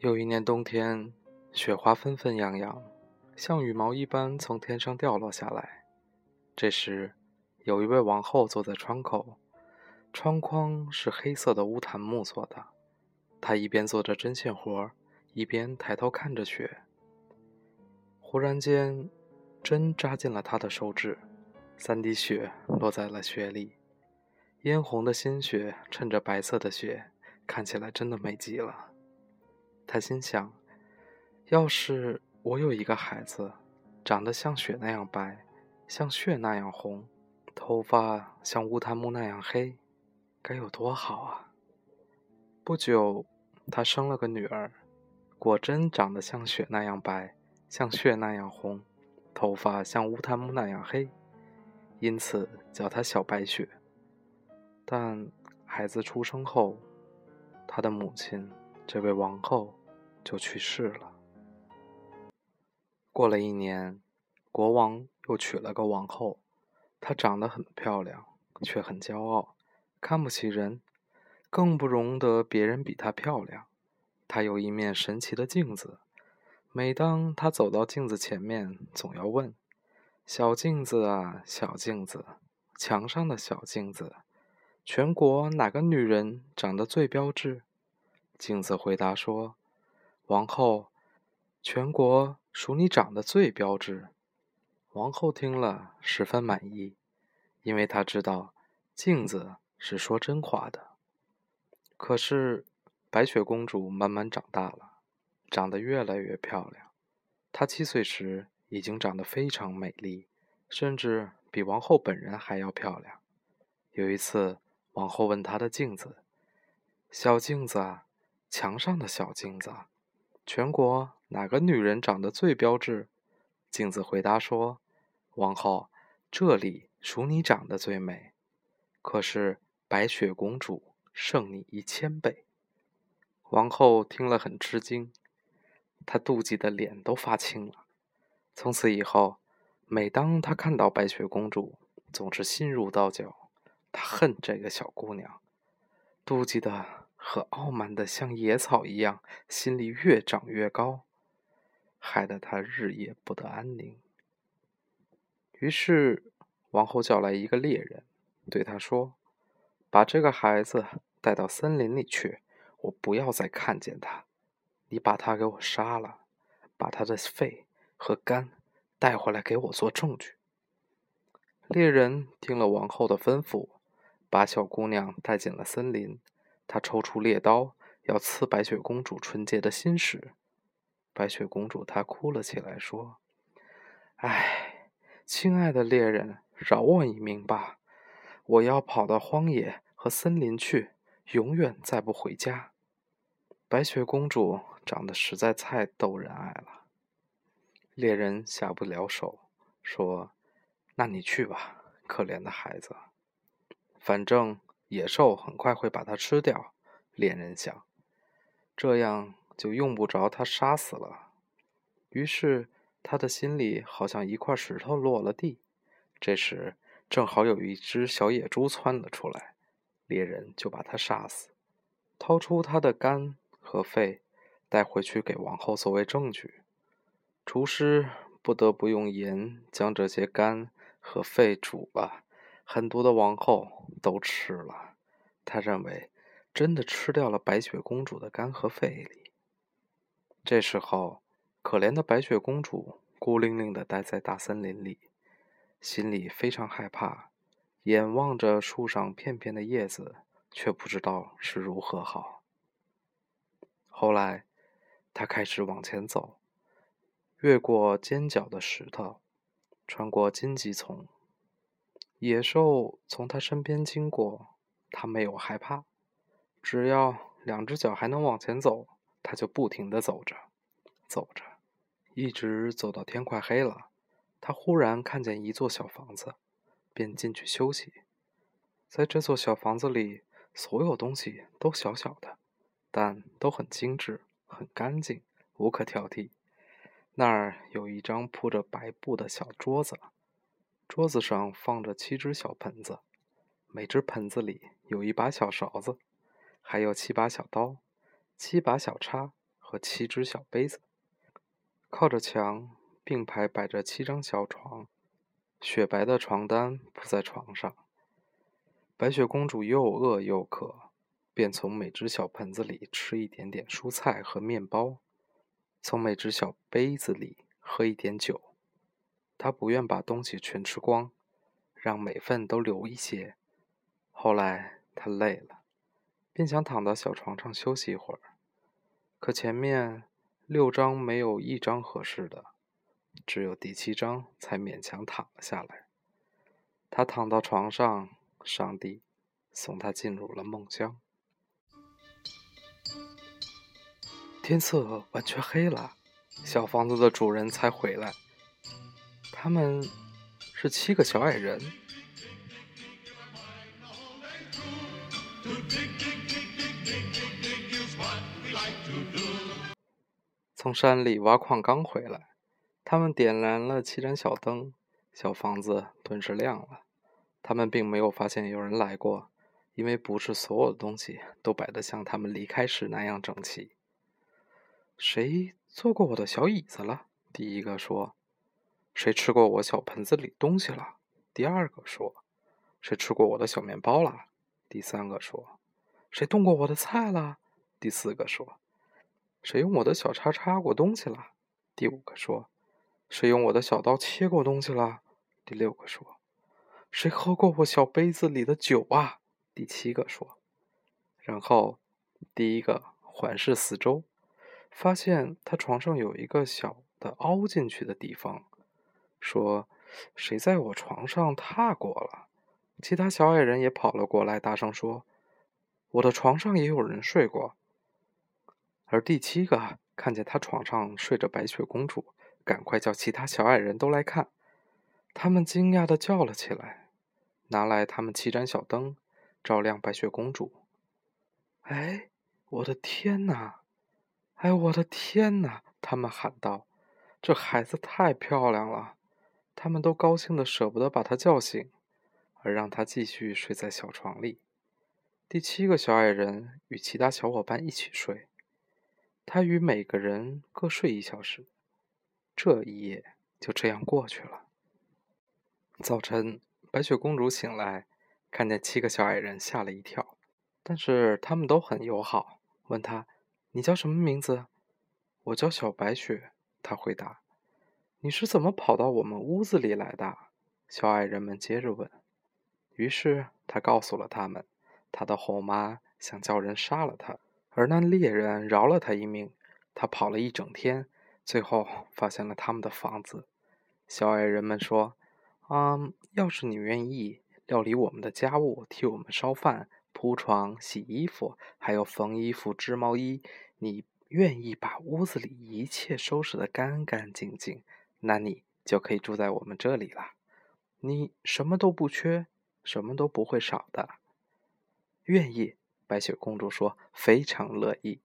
有一年冬天，雪花纷纷扬扬，像羽毛一般从天上掉落下来。这时，有一位王后坐在窗口，窗框是黑色的乌檀木做的。她一边做着针线活，一边抬头看着雪。忽然间，针扎进了她的手指，三滴血落在了雪里，嫣红的鲜血衬着白色的雪，看起来真的美极了。他心想：“要是我有一个孩子，长得像雪那样白，像血那样红，头发像乌檀木那样黑，该有多好啊！”不久，他生了个女儿，果真长得像雪那样白，像血那样红，头发像乌檀木那样黑，因此叫她小白雪。但孩子出生后，他的母亲，这位王后。就去世了。过了一年，国王又娶了个王后，她长得很漂亮，却很骄傲，看不起人，更不容得别人比她漂亮。她有一面神奇的镜子，每当她走到镜子前面，总要问：“小镜子啊，小镜子，墙上的小镜子，全国哪个女人长得最标致？”镜子回答说。王后，全国数你长得最标致。王后听了十分满意，因为她知道镜子是说真话的。可是白雪公主慢慢长大了，长得越来越漂亮。她七岁时已经长得非常美丽，甚至比王后本人还要漂亮。有一次，王后问她的镜子：“小镜子，墙上的小镜子。”全国哪个女人长得最标致？镜子回答说：“王后，这里数你长得最美。可是白雪公主胜你一千倍。”王后听了很吃惊，她妒忌的脸都发青了。从此以后，每当她看到白雪公主，总是心如刀绞。她恨这个小姑娘，妒忌的。和傲慢的像野草一样，心里越长越高，害得他日夜不得安宁。于是，王后叫来一个猎人，对他说：“把这个孩子带到森林里去，我不要再看见他。你把他给我杀了，把他的肺和肝带回来给我做证据。”猎人听了王后的吩咐，把小姑娘带进了森林。他抽出猎刀，要刺白雪公主纯洁的心时，白雪公主她哭了起来，说：“唉，亲爱的猎人，饶我一命吧！我要跑到荒野和森林去，永远再不回家。”白雪公主长得实在太逗人爱了，猎人下不了手，说：“那你去吧，可怜的孩子，反正……”野兽很快会把它吃掉，猎人想，这样就用不着他杀死了。于是他的心里好像一块石头落了地。这时正好有一只小野猪窜了出来，猎人就把它杀死，掏出它的肝和肺，带回去给王后作为证据。厨师不得不用盐将这些肝和肺煮了。很多的王后都吃了，他认为真的吃掉了白雪公主的肝和肺里。这时候，可怜的白雪公主孤零零地待在大森林里，心里非常害怕，眼望着树上片片的叶子，却不知道是如何好。后来，她开始往前走，越过尖角的石头，穿过荆棘丛。野兽从他身边经过，他没有害怕。只要两只脚还能往前走，他就不停地走着，走着，一直走到天快黑了。他忽然看见一座小房子，便进去休息。在这座小房子里，所有东西都小小的，但都很精致、很干净，无可挑剔。那儿有一张铺着白布的小桌子。桌子上放着七只小盆子，每只盆子里有一把小勺子，还有七把小刀、七把小叉和七只小杯子。靠着墙并排摆着七张小床，雪白的床单铺在床上。白雪公主又饿又渴，便从每只小盆子里吃一点点蔬菜和面包，从每只小杯子里喝一点酒。他不愿把东西全吃光，让每份都留一些。后来他累了，便想躺到小床上休息一会儿，可前面六张没有一张合适的，只有第七张才勉强躺了下来。他躺到床上。上帝送他进入了梦乡。天色完全黑了，小房子的主人才回来。他们是七个小矮人。从山里挖矿刚回来，他们点燃了七盏小灯，小房子顿时亮了。他们并没有发现有人来过，因为不是所有的东西都摆得像他们离开时那样整齐。谁坐过我的小椅子了？第一个说。谁吃过我小盆子里东西了？第二个说。谁吃过我的小面包了？第三个说。谁动过我的菜了？第四个说。谁用我的小叉叉过东西了？第五个说。谁用我的小刀切过东西了？第六个说。谁喝过我小杯子里的酒啊？第七个说。然后，第一个环视四周，发现他床上有一个小的凹进去的地方，说：“谁在我床上踏过了？”其他小矮人也跑了过来，大声说：“我的床上也有人睡过。”而第七个看见他床上睡着白雪公主，赶快叫其他小矮人都来看。他们惊讶的叫了起来，拿来他们七盏小灯，照亮白雪公主。哎，我的天哪！哎，我的天哪！他们喊道：“这孩子太漂亮了！”他们都高兴的舍不得把他叫醒，而让他继续睡在小床里。第七个小矮人与其他小伙伴一起睡，他与每个人各睡一小时。这一夜就这样过去了。早晨，白雪公主醒来，看见七个小矮人，吓了一跳。但是他们都很友好，问她：“你叫什么名字？”“我叫小白雪。”他回答。“你是怎么跑到我们屋子里来的？”小矮人们接着问。于是他告诉了他们，他的后妈想叫人杀了他，而那猎人饶了他一命。他跑了一整天，最后发现了他们的房子。小矮人们说。嗯，要是你愿意料理我们的家务，替我们烧饭、铺床、洗衣服，还有缝衣服、织毛衣，你愿意把屋子里一切收拾得干干净净，那你就可以住在我们这里了。你什么都不缺，什么都不会少的。愿意，白雪公主说，非常乐意。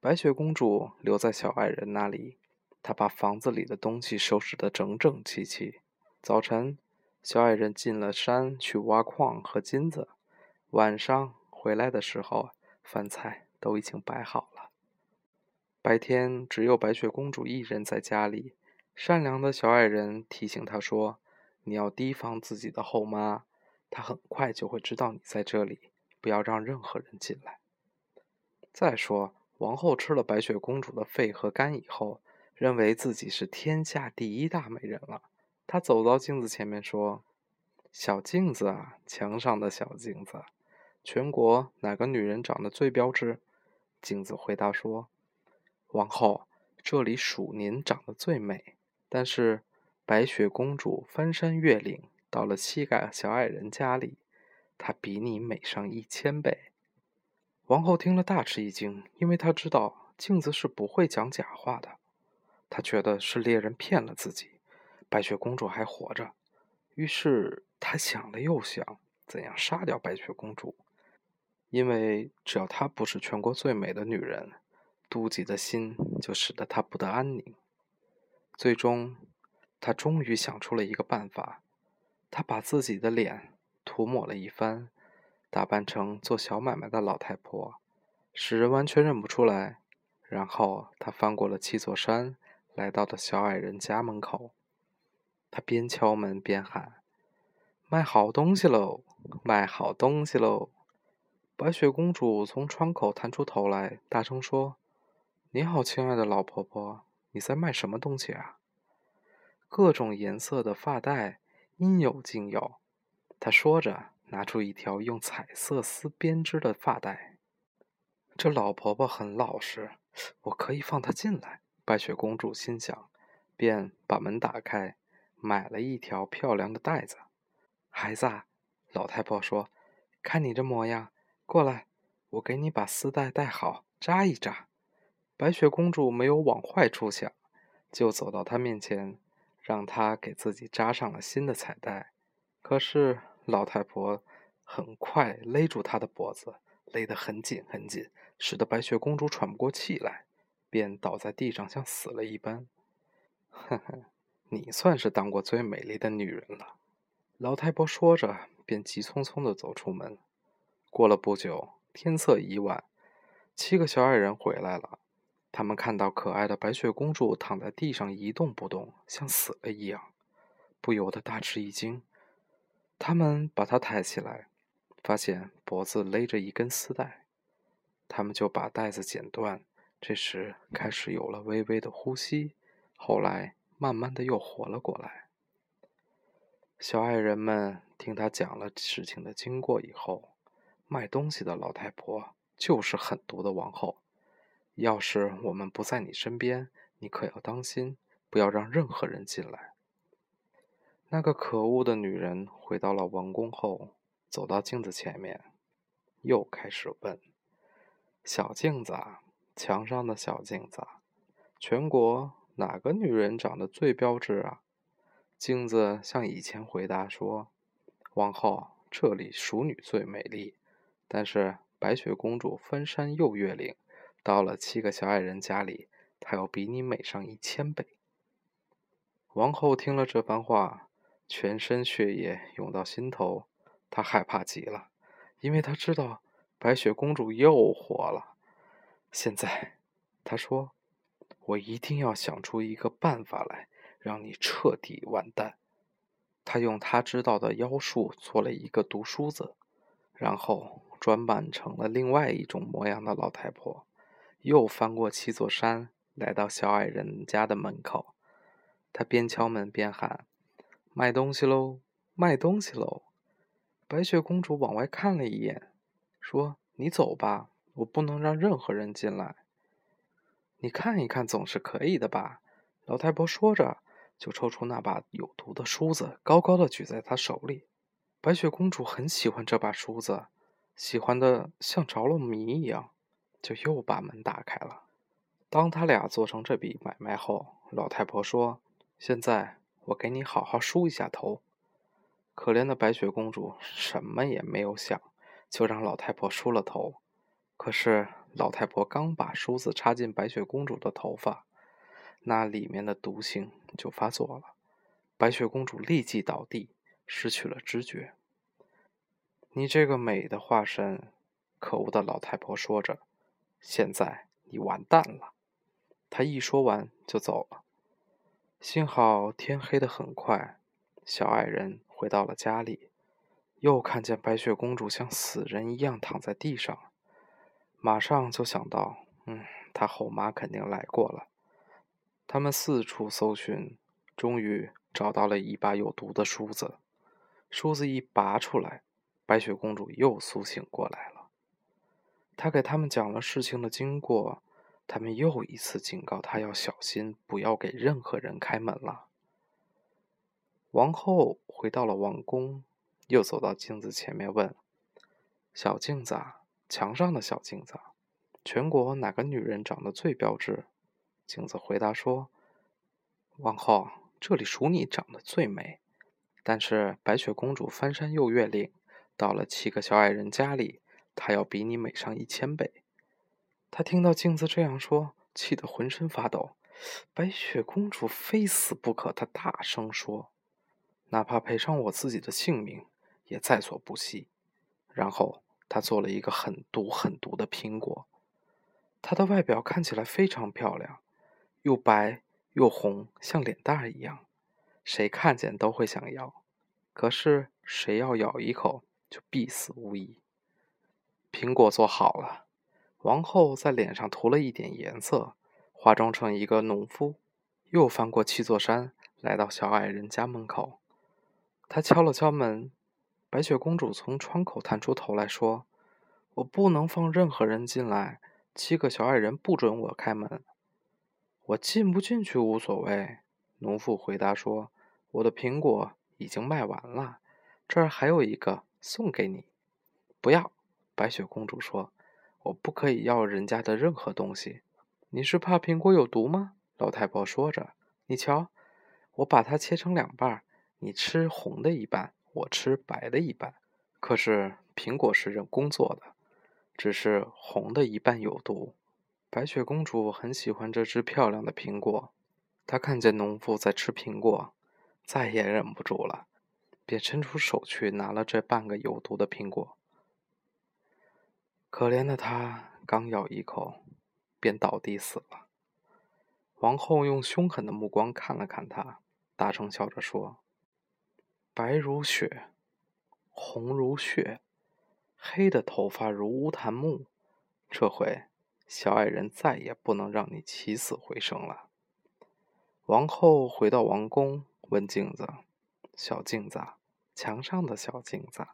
白雪公主留在小矮人那里，她把房子里的东西收拾得整整齐齐。早晨，小矮人进了山去挖矿和金子。晚上回来的时候，饭菜都已经摆好了。白天只有白雪公主一人在家里。善良的小矮人提醒他说：“你要提防自己的后妈，她很快就会知道你在这里，不要让任何人进来。”再说，王后吃了白雪公主的肺和肝以后，认为自己是天下第一大美人了。他走到镜子前面说：“小镜子啊，墙上的小镜子，全国哪个女人长得最标致？”镜子回答说：“王后，这里属您长得最美。但是白雪公主翻山越岭到了七个小矮人家里，她比你美上一千倍。”王后听了大吃一惊，因为她知道镜子是不会讲假话的。她觉得是猎人骗了自己。白雪公主还活着，于是她想了又想，怎样杀掉白雪公主？因为只要她不是全国最美的女人，妒忌的心就使得她不得安宁。最终，他终于想出了一个办法，他把自己的脸涂抹了一番，打扮成做小买卖的老太婆，使人完全认不出来，然后他翻过了七座山，来到了小矮人家门口。他边敲门边喊：“卖好东西喽！卖好东西喽！”白雪公主从窗口探出头来，大声说：“你好，亲爱的老婆婆，你在卖什么东西啊？”各种颜色的发带，应有尽有。她说着，拿出一条用彩色丝编织的发带。这老婆婆很老实，我可以放她进来。白雪公主心想，便把门打开。买了一条漂亮的带子，孩子，老太婆说：“看你这模样，过来，我给你把丝带带好，扎一扎。”白雪公主没有往坏处想，就走到他面前，让他给自己扎上了新的彩带。可是老太婆很快勒住她的脖子，勒得很紧很紧，使得白雪公主喘不过气来，便倒在地上，像死了一般。呵呵。你算是当过最美丽的女人了，老太婆说着，便急匆匆地走出门。过了不久，天色已晚，七个小矮人回来了。他们看到可爱的白雪公主躺在地上一动不动，像死了一样，不由得大吃一惊。他们把她抬起来，发现脖子勒着一根丝带，他们就把带子剪断。这时开始有了微微的呼吸，后来。慢慢的又活了过来。小矮人们听他讲了事情的经过以后，卖东西的老太婆就是狠毒的王后。要是我们不在你身边，你可要当心，不要让任何人进来。那个可恶的女人回到了王宫后，走到镜子前面，又开始问：“小镜子，墙上的小镜子，全国。”哪个女人长得最标致啊？镜子像以前回答说：“王后，这里淑女最美丽，但是白雪公主翻山又越岭，到了七个小矮人家里，她要比你美上一千倍。”王后听了这番话，全身血液涌到心头，她害怕极了，因为她知道白雪公主又活了。现在，她说。我一定要想出一个办法来，让你彻底完蛋。他用他知道的妖术做了一个毒梳子，然后装扮成了另外一种模样的老太婆，又翻过七座山，来到小矮人家的门口。他边敲门边喊：“卖东西喽，卖东西喽！”白雪公主往外看了一眼，说：“你走吧，我不能让任何人进来。”你看一看，总是可以的吧？老太婆说着，就抽出那把有毒的梳子，高高的举在她手里。白雪公主很喜欢这把梳子，喜欢的像着了迷一样，就又把门打开了。当他俩做成这笔买卖后，老太婆说：“现在我给你好好梳一下头。”可怜的白雪公主什么也没有想，就让老太婆梳了头。可是。老太婆刚把梳子插进白雪公主的头发，那里面的毒性就发作了。白雪公主立即倒地，失去了知觉。你这个美的化身，可恶的老太婆说着：“现在你完蛋了。”他一说完就走了。幸好天黑得很快，小矮人回到了家里，又看见白雪公主像死人一样躺在地上。马上就想到，嗯，他后妈肯定来过了。他们四处搜寻，终于找到了一把有毒的梳子。梳子一拔出来，白雪公主又苏醒过来了。他给他们讲了事情的经过，他们又一次警告他要小心，不要给任何人开门了。王后回到了王宫，又走到镜子前面问：“小镜子。”墙上的小镜子，全国哪个女人长得最标致？镜子回答说：“王后，这里属你长得最美。但是白雪公主翻山又越岭，到了七个小矮人家里，她要比你美上一千倍。”她听到镜子这样说，气得浑身发抖。白雪公主非死不可，她大声说：“哪怕赔上我自己的性命，也在所不惜。”然后。他做了一个很毒很毒的苹果，它的外表看起来非常漂亮，又白又红，像脸蛋一样，谁看见都会想要。可是谁要咬一口，就必死无疑。苹果做好了，王后在脸上涂了一点颜色，化妆成一个农夫，又翻过七座山，来到小矮人家门口。他敲了敲门，白雪公主从窗口探出头来说：“我不能放任何人进来。”七个小矮人不准我开门，我进不进去无所谓。农妇回答说：“我的苹果已经卖完了，这儿还有一个送给你。”不要，白雪公主说：“我不可以要人家的任何东西。”你是怕苹果有毒吗？老太婆说着：“你瞧，我把它切成两半，你吃红的一半，我吃白的一半。可是苹果是人工做的。”只是红的一半有毒。白雪公主很喜欢这只漂亮的苹果，她看见农妇在吃苹果，再也忍不住了，便伸出手去拿了这半个有毒的苹果。可怜的他刚咬一口，便倒地死了。王后用凶狠的目光看了看他，大声笑着说：“白如雪，红如血。”黑的头发如乌檀木，这回小矮人再也不能让你起死回生了。王后回到王宫，问镜子：“小镜子，墙上的小镜子，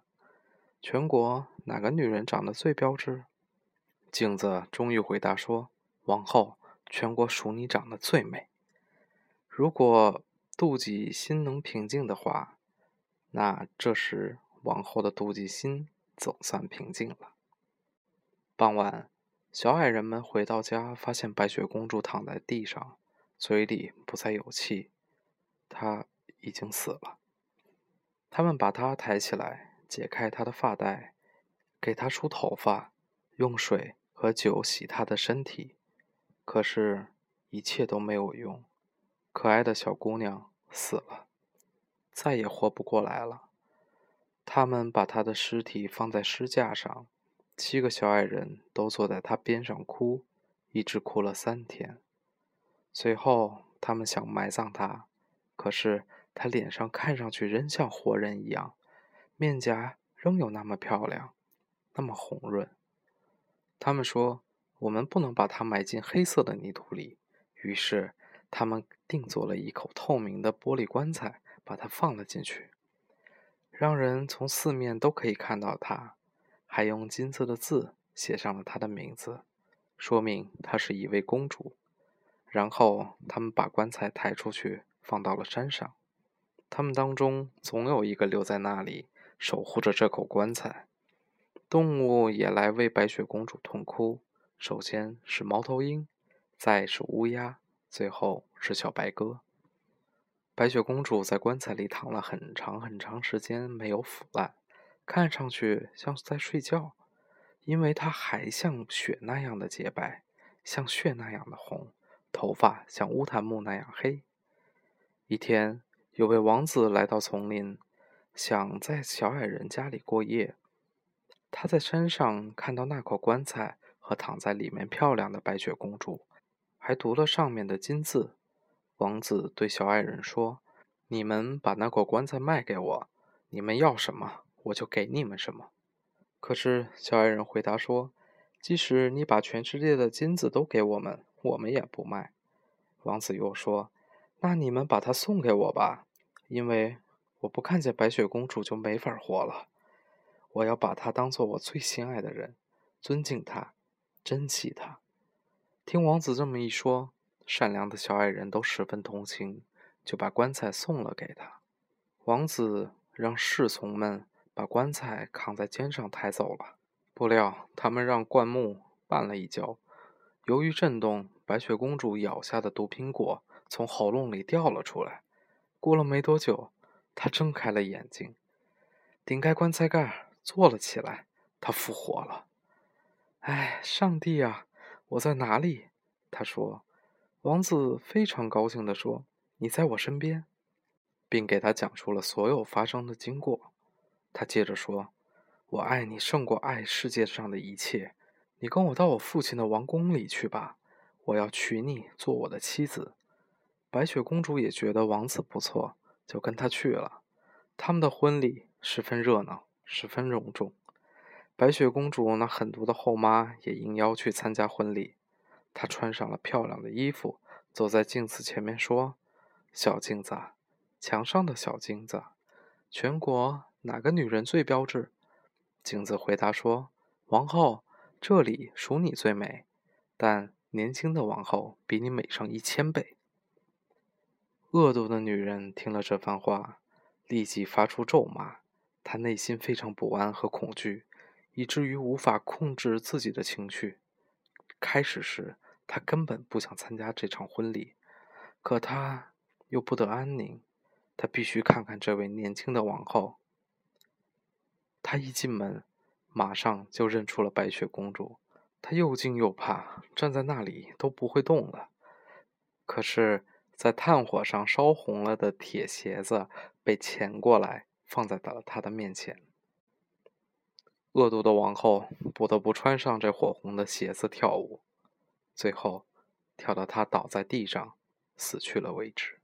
全国哪个女人长得最标致？”镜子终于回答说：“王后，全国数你长得最美。如果妒忌心能平静的话，那这时王后的妒忌心。”总算平静了。傍晚，小矮人们回到家，发现白雪公主躺在地上，嘴里不再有气，她已经死了。他们把她抬起来，解开她的发带，给她梳头发，用水和酒洗她的身体。可是，一切都没有用，可爱的小姑娘死了，再也活不过来了。他们把他的尸体放在尸架上，七个小矮人都坐在他边上哭，一直哭了三天。随后，他们想埋葬他，可是他脸上看上去仍像活人一样，面颊仍有那么漂亮，那么红润。他们说：“我们不能把它埋进黑色的泥土里。”于是，他们定做了一口透明的玻璃棺材，把它放了进去。让人从四面都可以看到她，还用金色的字写上了她的名字，说明她是一位公主。然后他们把棺材抬出去，放到了山上。他们当中总有一个留在那里，守护着这口棺材。动物也来为白雪公主痛哭。首先是猫头鹰，再是乌鸦，最后是小白鸽。白雪公主在棺材里躺了很长很长时间，没有腐烂，看上去像是在睡觉，因为她还像雪那样的洁白，像血那样的红，头发像乌檀木那样黑。一天，有位王子来到丛林，想在小矮人家里过夜。他在山上看到那口棺材和躺在里面漂亮的白雪公主，还读了上面的金字。王子对小矮人说：“你们把那口棺材卖给我，你们要什么，我就给你们什么。”可是小矮人回答说：“即使你把全世界的金子都给我们，我们也不卖。”王子又说：“那你们把它送给我吧，因为我不看见白雪公主就没法活了。我要把她当做我最心爱的人，尊敬她，珍惜她。”听王子这么一说。善良的小矮人都十分同情，就把棺材送了给他。王子让侍从们把棺材扛在肩上抬走了。不料他们让灌木绊了一跤，由于震动，白雪公主咬下的毒苹果从喉咙里掉了出来。过了没多久，他睁开了眼睛，顶开棺材盖坐了起来。他复活了。哎，上帝啊，我在哪里？他说。王子非常高兴地说：“你在我身边，并给他讲述了所有发生的经过。”他接着说：“我爱你胜过爱世界上的一切，你跟我到我父亲的王宫里去吧，我要娶你做我的妻子。”白雪公主也觉得王子不错，就跟他去了。他们的婚礼十分热闹，十分隆重。白雪公主那狠毒的后妈也应邀去参加婚礼。她穿上了漂亮的衣服，走在镜子前面说：“小镜子，墙上的小镜子，全国哪个女人最标致？”镜子回答说：“王后，这里属你最美，但年轻的王后比你美上一千倍。”恶毒的女人听了这番话，立即发出咒骂。她内心非常不安和恐惧。以至于无法控制自己的情绪。开始时，她根本不想参加这场婚礼，可她又不得安宁。她必须看看这位年轻的王后。她一进门，马上就认出了白雪公主。她又惊又怕，站在那里都不会动了。可是，在炭火上烧红了的铁鞋子被钳过来，放在了他的面前。恶毒的王后不得不穿上这火红的鞋子跳舞，最后跳到她倒在地上死去了为止。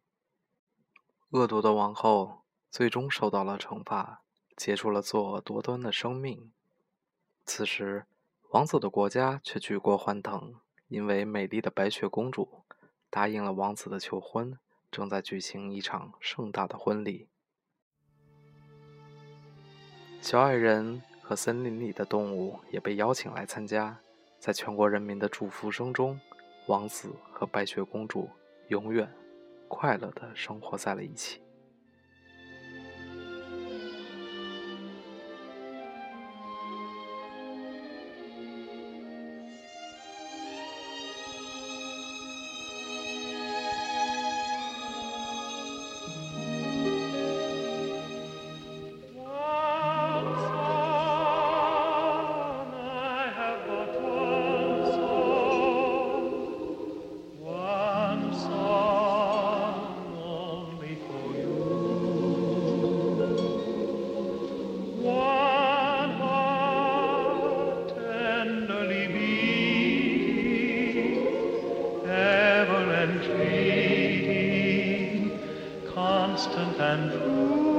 恶毒的王后最终受到了惩罚，结束了作恶多端的生命。此时，王子的国家却举国欢腾，因为美丽的白雪公主答应了王子的求婚，正在举行一场盛大的婚礼。小矮人。和森林里的动物也被邀请来参加，在全国人民的祝福声中，王子和白雪公主永远快乐的生活在了一起。constant and true.